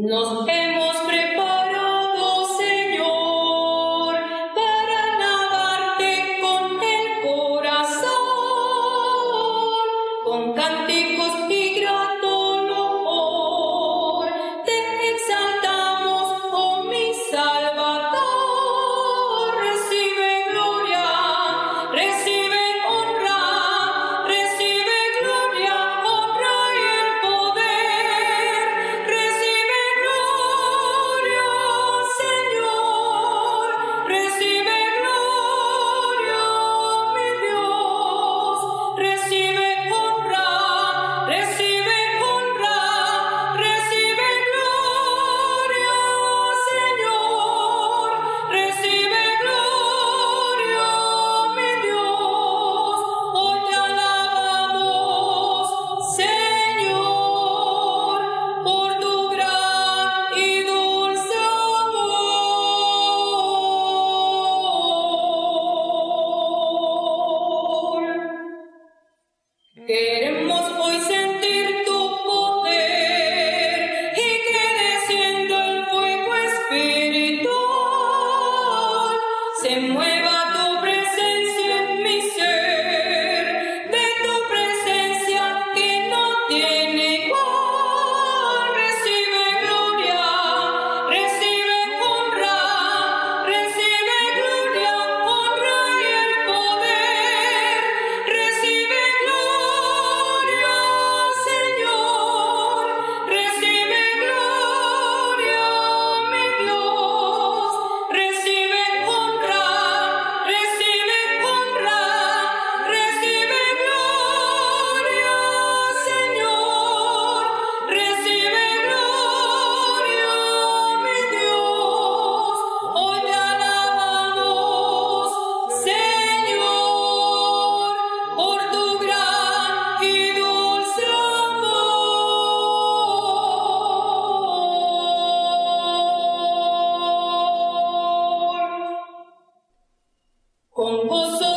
Nos hemos con gozo